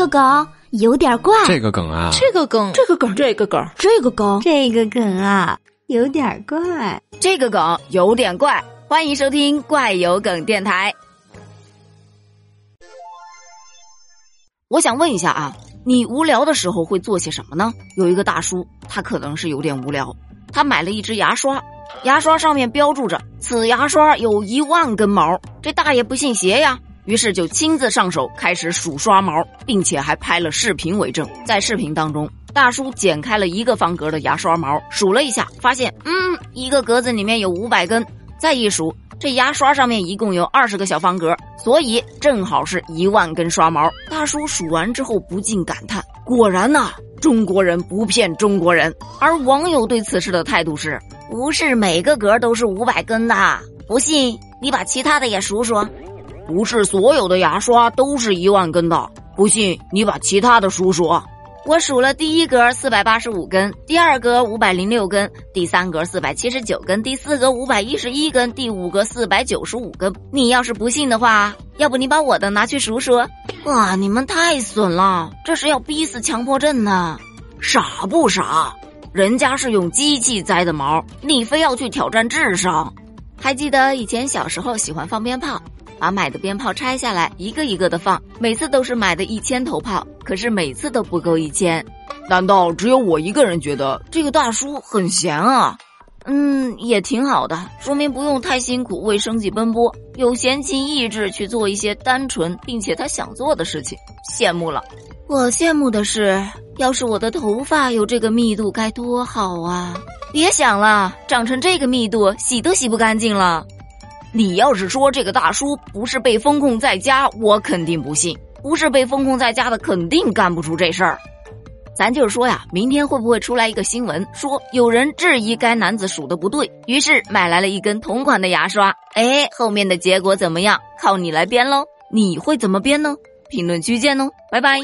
个梗有点怪，这个梗啊，这个梗，这个梗，这个梗，这个梗，这个梗啊，有点怪，这个梗有点怪。欢迎收听怪有梗电台。我想问一下啊，你无聊的时候会做些什么呢？有一个大叔，他可能是有点无聊，他买了一支牙刷，牙刷上面标注着此牙刷有一万根毛，这大爷不信邪呀。于是就亲自上手开始数刷毛，并且还拍了视频为证。在视频当中，大叔剪开了一个方格的牙刷毛，数了一下，发现，嗯，一个格子里面有五百根。再一数，这牙刷上面一共有二十个小方格，所以正好是一万根刷毛。大叔数完之后不禁感叹：果然呐，中国人不骗中国人。而网友对此事的态度是：不是每个格都是五百根的，不信你把其他的也数数。不是所有的牙刷都是一万根的，不信你把其他的数数。我数了第一格四百八十五根，第二格五百零六根，第三格四百七十九根，第四格五百一十一根，第五格四百九十五根。你要是不信的话，要不你把我的拿去数数？哇，你们太损了，这是要逼死强迫症呢！傻不傻？人家是用机器栽的毛，你非要去挑战智商？还记得以前小时候喜欢放鞭炮？把买的鞭炮拆下来，一个一个的放，每次都是买的一千头炮，可是每次都不够一千。难道只有我一个人觉得这个大叔很闲啊？嗯，也挺好的，说明不用太辛苦为生计奔波，有闲情逸致去做一些单纯并且他想做的事情，羡慕了。我羡慕的是，要是我的头发有这个密度该多好啊！别想了，长成这个密度，洗都洗不干净了。你要是说这个大叔不是被封控在家，我肯定不信。不是被封控在家的，肯定干不出这事儿。咱就是说呀，明天会不会出来一个新闻，说有人质疑该男子数的不对，于是买来了一根同款的牙刷。哎，后面的结果怎么样？靠你来编喽！你会怎么编呢？评论区见哦，拜拜。